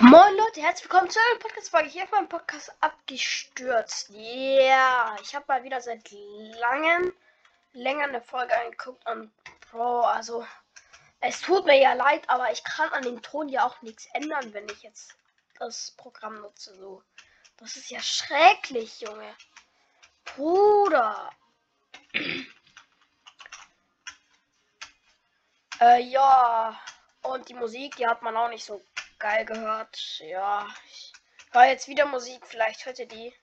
Moin Leute, herzlich willkommen zu einer Podcast-Folge. Ich habe meinen Podcast abgestürzt. Ja, yeah. ich habe mal wieder seit langem, länger eine Folge angeguckt und Bro, also es tut mir ja leid, aber ich kann an dem Ton ja auch nichts ändern, wenn ich jetzt das Programm nutze. So, das ist ja schrecklich, Junge. Bruder. äh, ja. Und die Musik, die hat man auch nicht so geil gehört. Ja, ich höre jetzt wieder Musik. Vielleicht ihr die.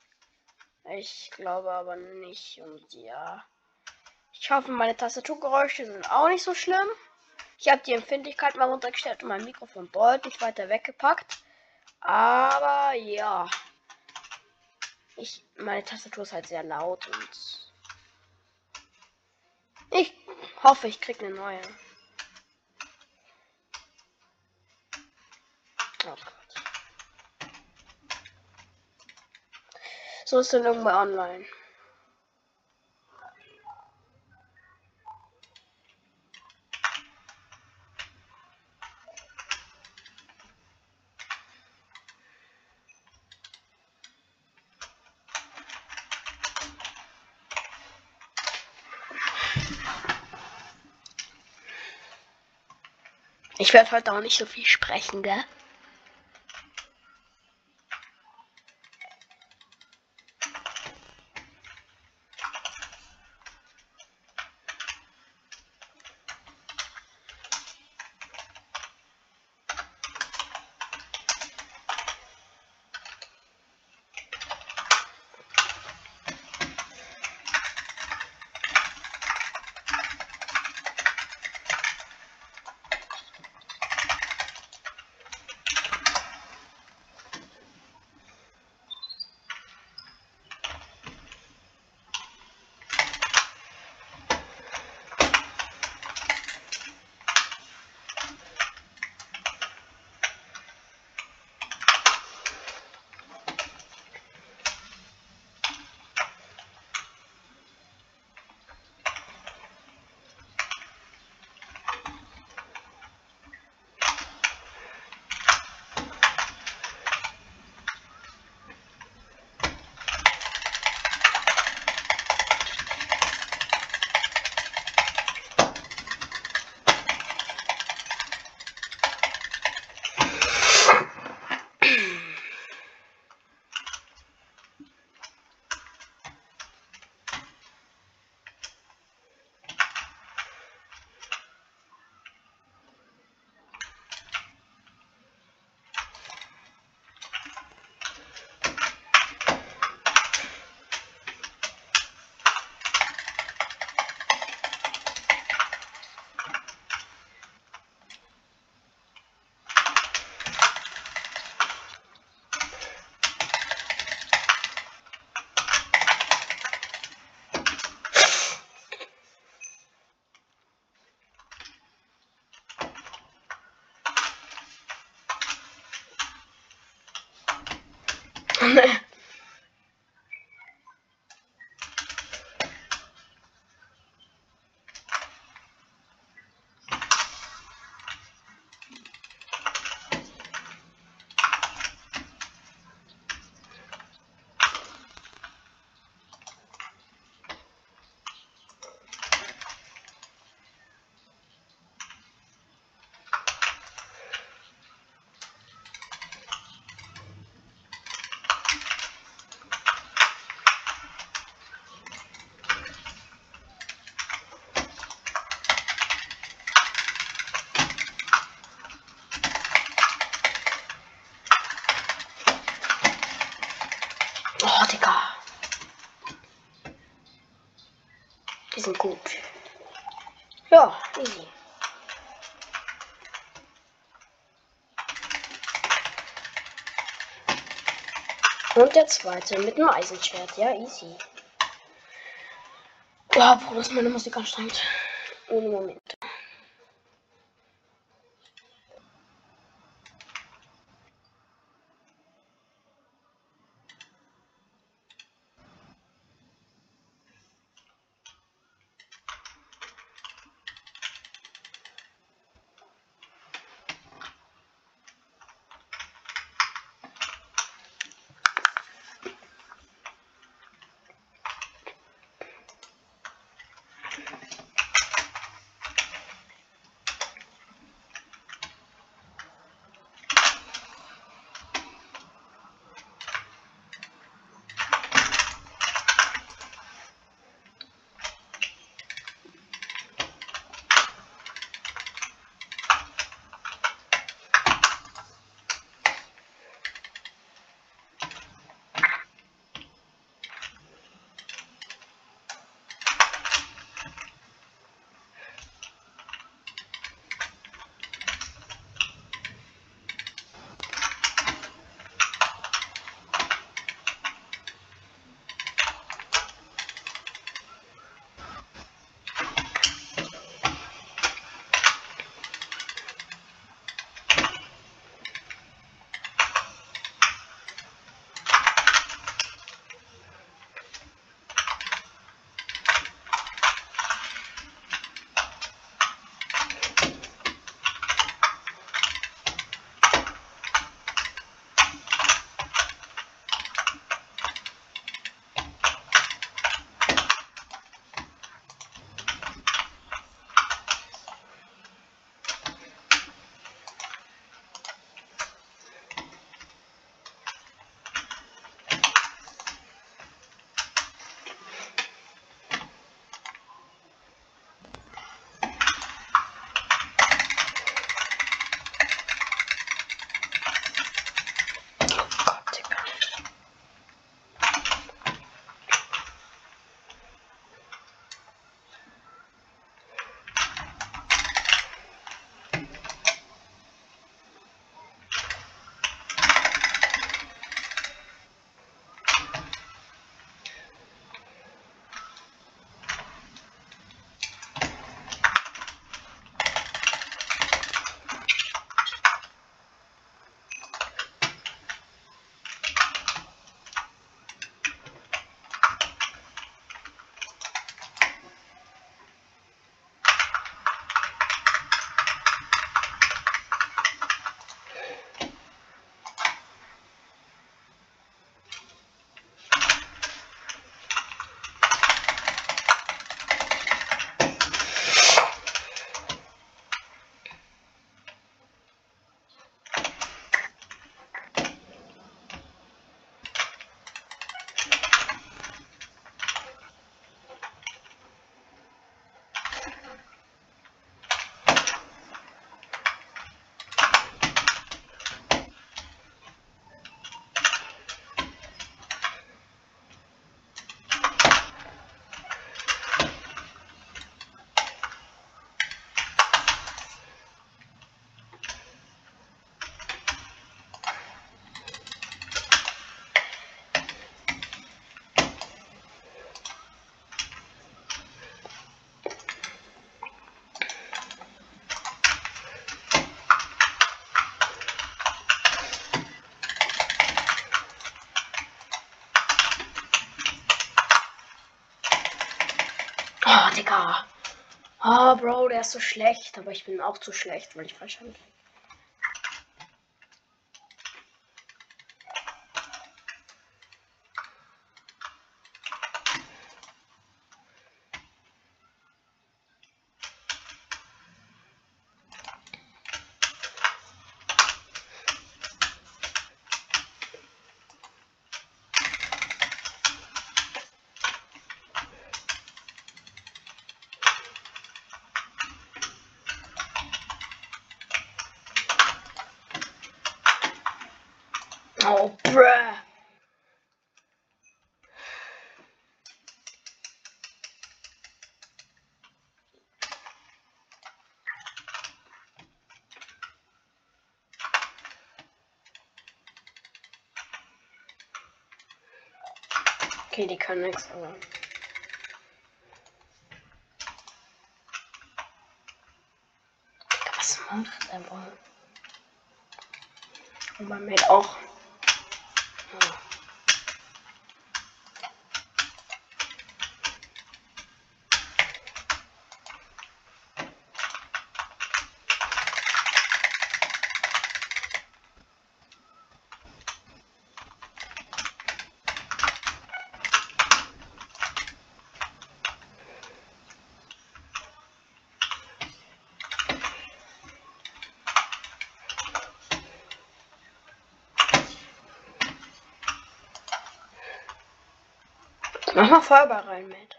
Ich glaube aber nicht. Und ja. Ich hoffe, meine Tastaturgeräusche sind auch nicht so schlimm. Ich habe die Empfindlichkeit mal runtergestellt und mein Mikrofon deutlich weiter weggepackt. Aber ja. Ich, meine Tastatur ist halt sehr laut und ich hoffe, ich kriege eine neue. So ist dann irgendwann online. Ich werde heute auch nicht so viel sprechen, gell? Sind gut. Ja, easy. Und der zweite mit dem Eisenschwert. Ja, easy. Wow, Bruder, ist meine Musik anstrengend. Ohne Moment. Digga. Ah, oh, Bro, der ist so schlecht. Aber ich bin auch zu schlecht, weil ich falsch habe. Oh, bruh. Okay, die können nichts, aber. Was macht er wohl? Und mein Mate auch. Mach Feuerball rein mit.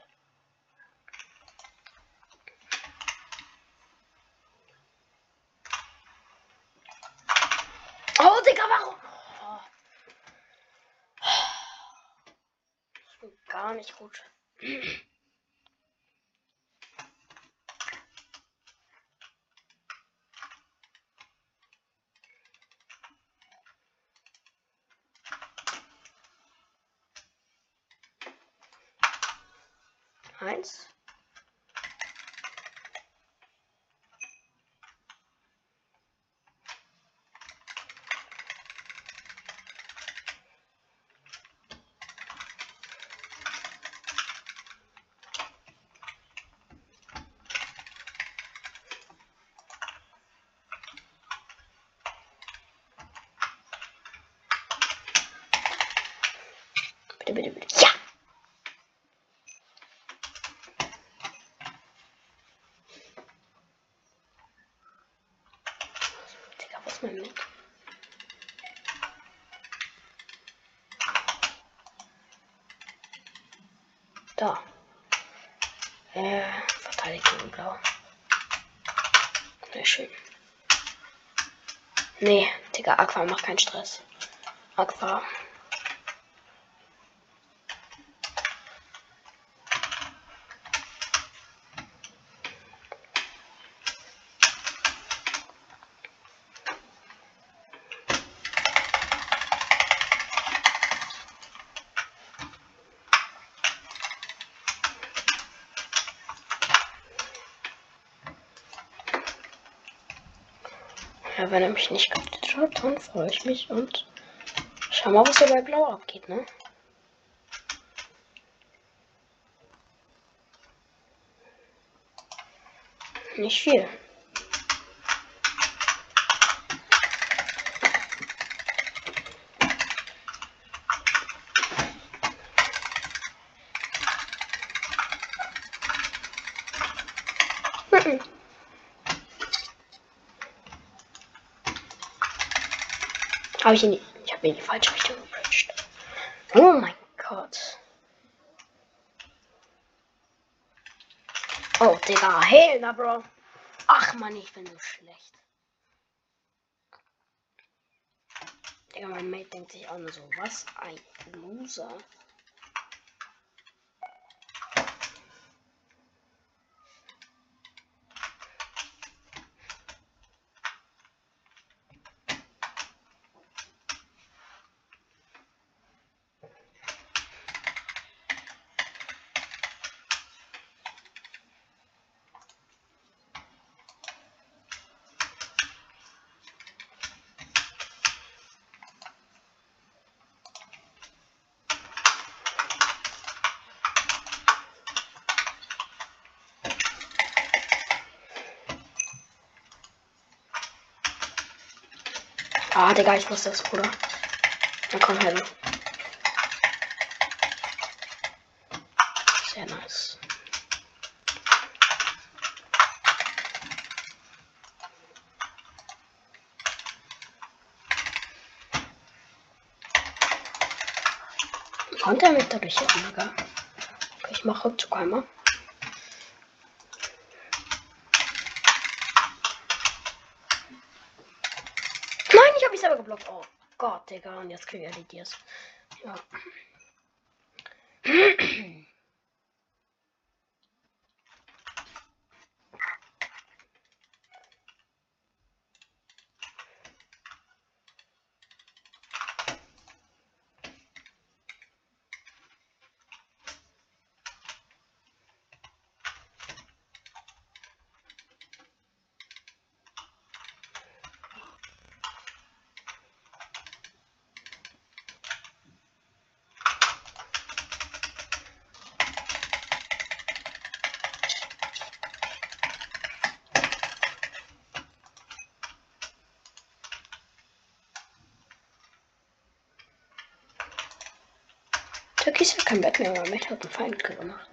Oh, Digga, warum? Oh. Gar nicht gut. Eins. Bitte, bitte, bitte. Ja! Digga, was ist mein mit? Da. Äh, Verteidigung blau. Sehr schön. Nee, Digga, Aqua macht keinen Stress. Aqua. Ja, wenn er mich nicht kaputt hat, dann freue ich mich und schau mal, was hier bei Blau abgeht, ne? Nicht viel. Habe ich in die. Ich habe in die falsche Richtung gebridged. Oh mein Gott. Oh, Digga. Hey, na, Bro. Ach, Mann, ich bin so schlecht. Digga, mein Mate denkt sich auch nur so, was ein Loser. Ah, Digga, ich muss das, Bruder. Dann komm her. Sehr nice. Konnte er mich dadurch hitten, Digga? Okay, ich mache Rückzug einmal. Nein, ich habe mich selber geblockt. Oh Gott, Digga. Und jetzt kriege ich die Dias. Ja. Türkis hat kein mehr, aber mich hat ein Feind gemacht.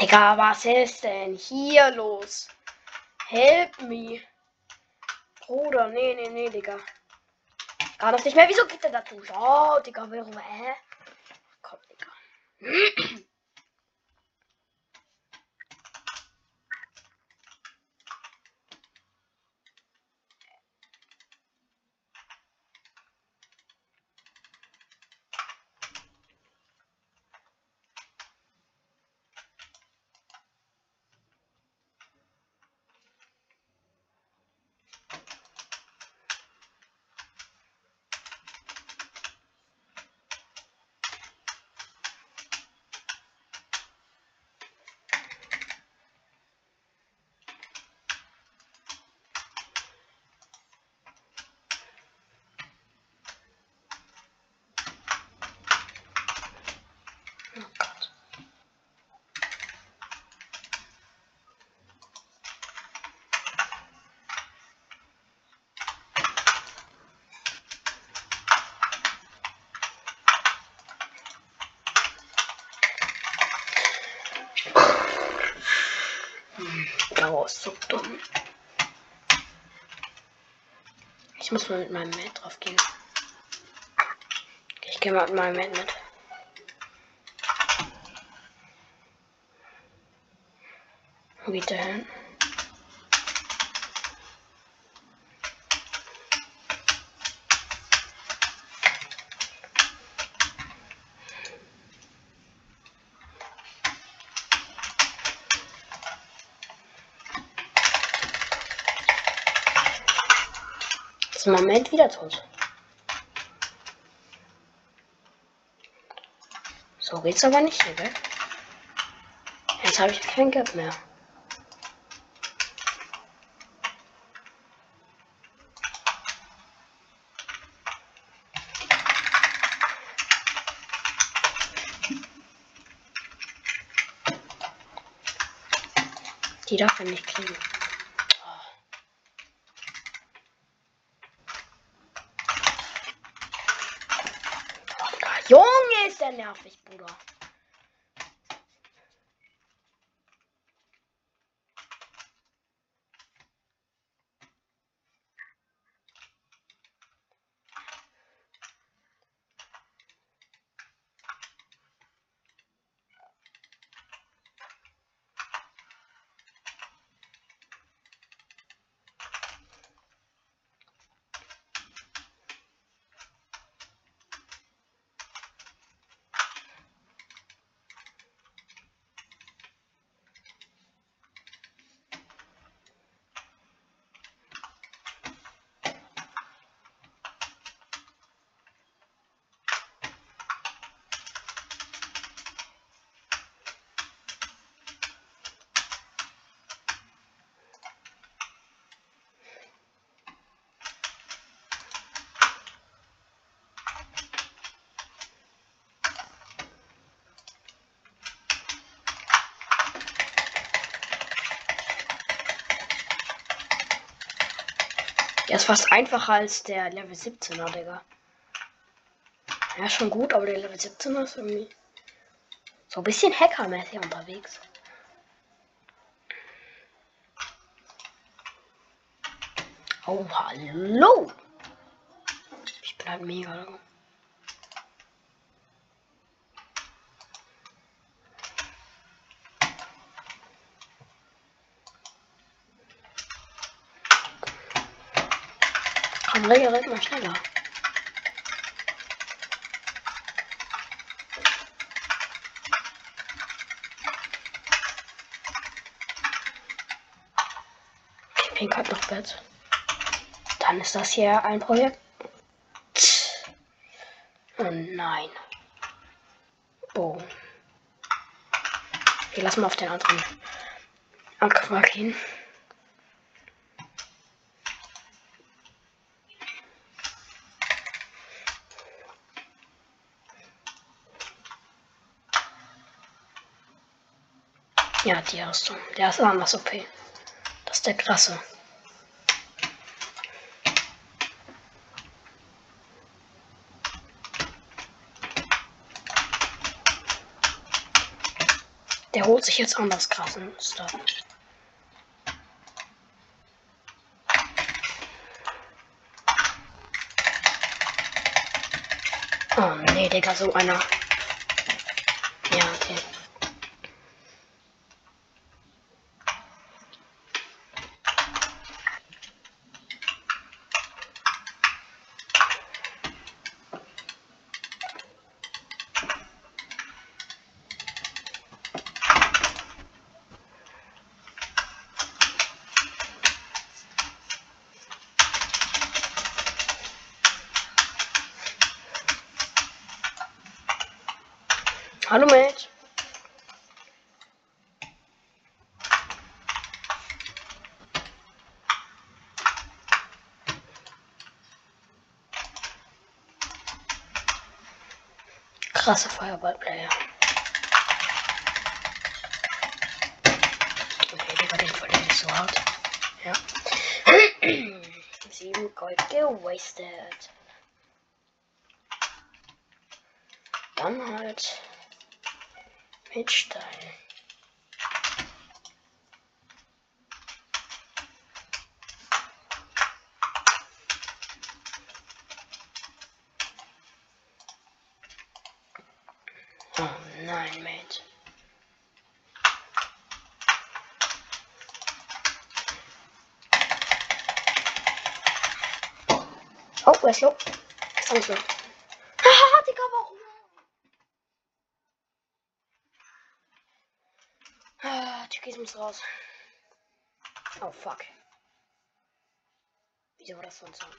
Digga, was ist denn hier los? Help me. Bruder, nee, nee, nee, Digga. Gar das nicht mehr. Wieso geht der da durch? Oh, Digga, warum, hä? Komm, Digga. Oh Gott. Dauer ist so dumm. Ich muss mal mit meinem Mate drauf gehen. Ich gehe mal mit meinem Mate mit. Wo geht der hin? Ist Moment wieder tot. So geht's aber nicht hier, gell? Jetzt habe ich kein Geld mehr. Die darf er nicht kriegen. Oh, Junge, ist der nervig, Bruder. Der ist fast einfacher als der Level 17er, Digga. Ja, schon gut, aber der Level 17er ist irgendwie so ein bisschen hackermäßig unterwegs. Oh, hallo! Ich bin halt mega. Komm, Reger, red mal schneller. Okay, Pink hat noch Bett. Dann ist das hier ein Projekt. Oh nein. Oh. Wir lassen mal auf den anderen Aqua Ja, die hast du. Der ist anders OP. Das ist der krasse. Der holt sich jetzt anders krassen Stuff. Oh nee, Digga, so einer. Ja, okay. Hallo Mate. Krasse Feuerballplayer. Okay, Digga, den verliere ich so hart. Ja. Sieben Gold gewastet. Dann halt mit Stein. Oh nein, Mate. Oh, er ist low. Haha, Digga, warum? Ah, Türkis muss raus. Oh, fuck. Wieso war das so ein Sound?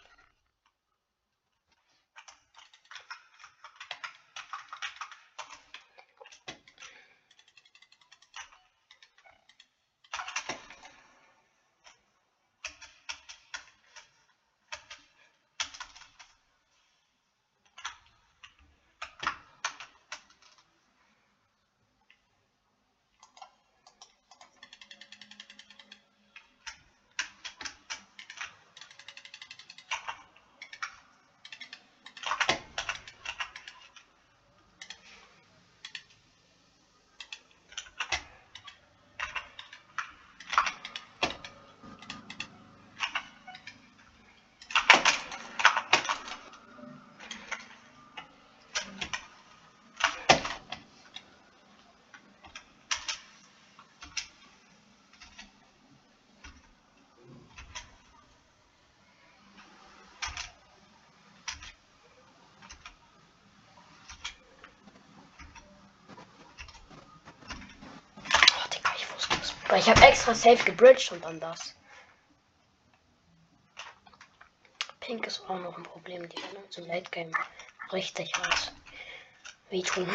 Oh, Digga, ich wusste es. Weil ich habe extra safe gebridged und dann das. Pink ist auch noch ein Problem, die werden zum Late Game richtig was wehtun.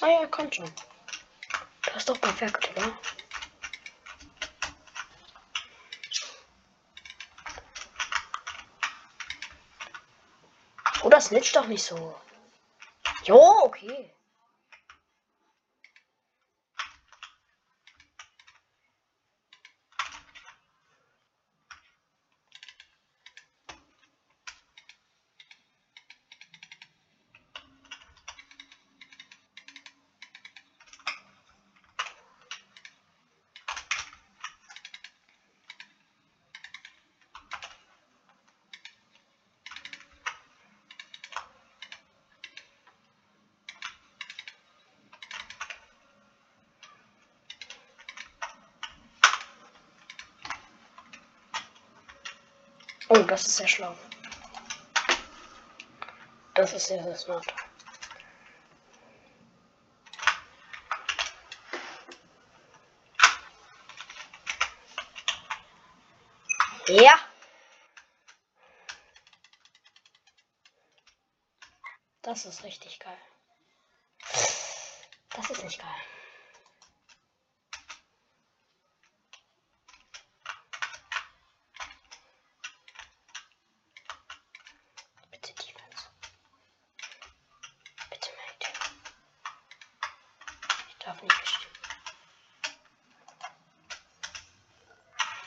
Ah ja, kommt schon. Das ist doch perfekt, oder? Snitch doch nicht so. Jo, okay. Oh, das ist sehr schlau. Das ist sehr, sehr smart. Ja. Das ist richtig geil. Das ist nicht geil. Bitte Defense. Bitte Mate. Ich darf nicht bestimmen.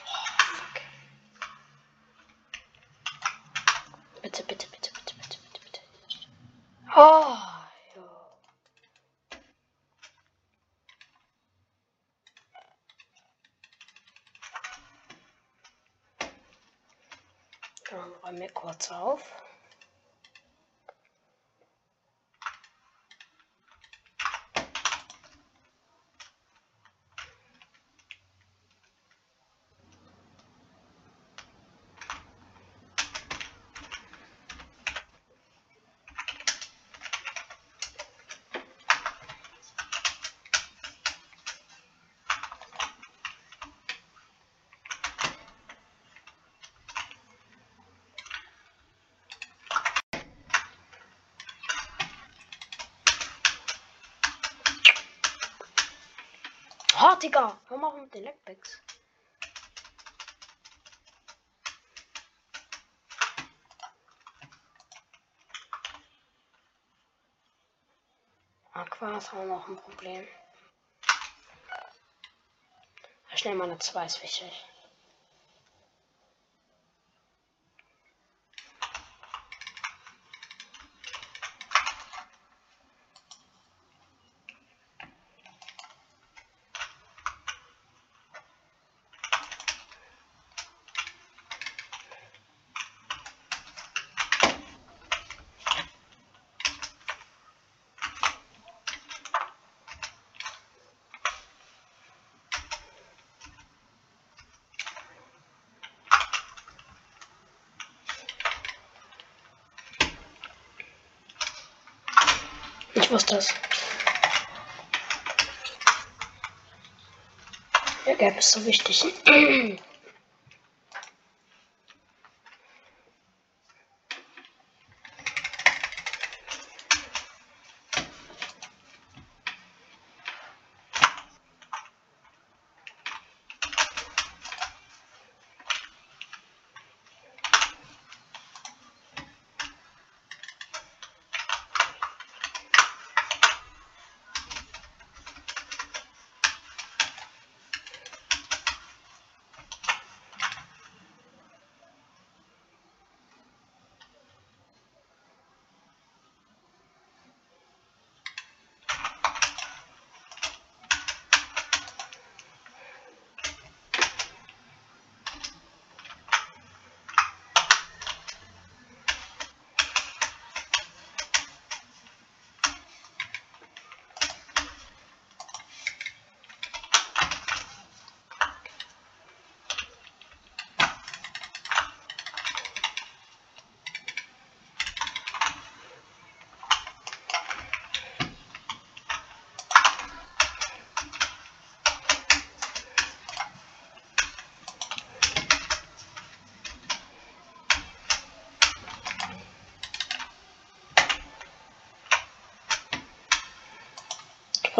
Oh, fuck. Bitte, bitte, bitte, bitte, bitte, bitte, bitte. Oh, ja. Dann räumen wir kurz auf. Oh, Digga, hör mal mit den Leckbacks. Aquas haben wir noch ein Problem. Schnell mal eine 2 ist wichtig. Wusste es. Der Gelb ist so wichtig.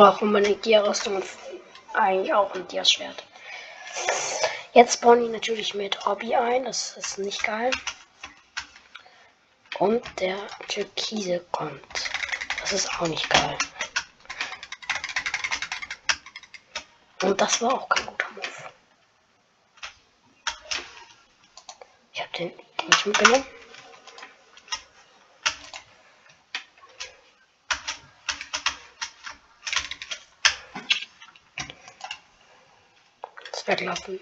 brauche Gear-Rüstung und eigentlich auch ein Gear-Schwert. Jetzt bauen die natürlich mit Hobby ein, das ist nicht geil. Und der Türkise kommt. Das ist auch nicht geil. Und das war auch kein guter Move. Ich habe den nicht mitgenommen. Das weglaufen.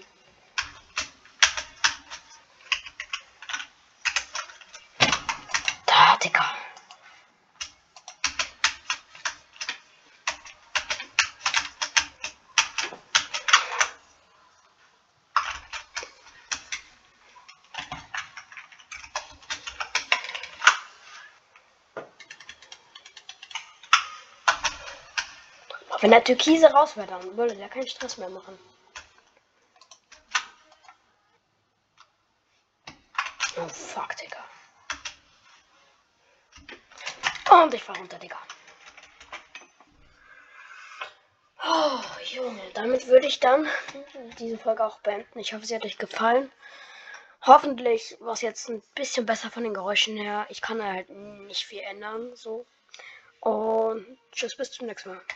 Da, Digga. Wenn der Türkise raus wäre, dann würde der keinen Stress mehr machen. Oh fuck, Digga. Und ich fahr runter, Digga. Oh, Junge, damit würde ich dann diese Folge auch beenden. Ich hoffe, sie hat euch gefallen. Hoffentlich war es jetzt ein bisschen besser von den Geräuschen her. Ich kann halt nicht viel ändern, so. Und tschüss, bis zum nächsten Mal.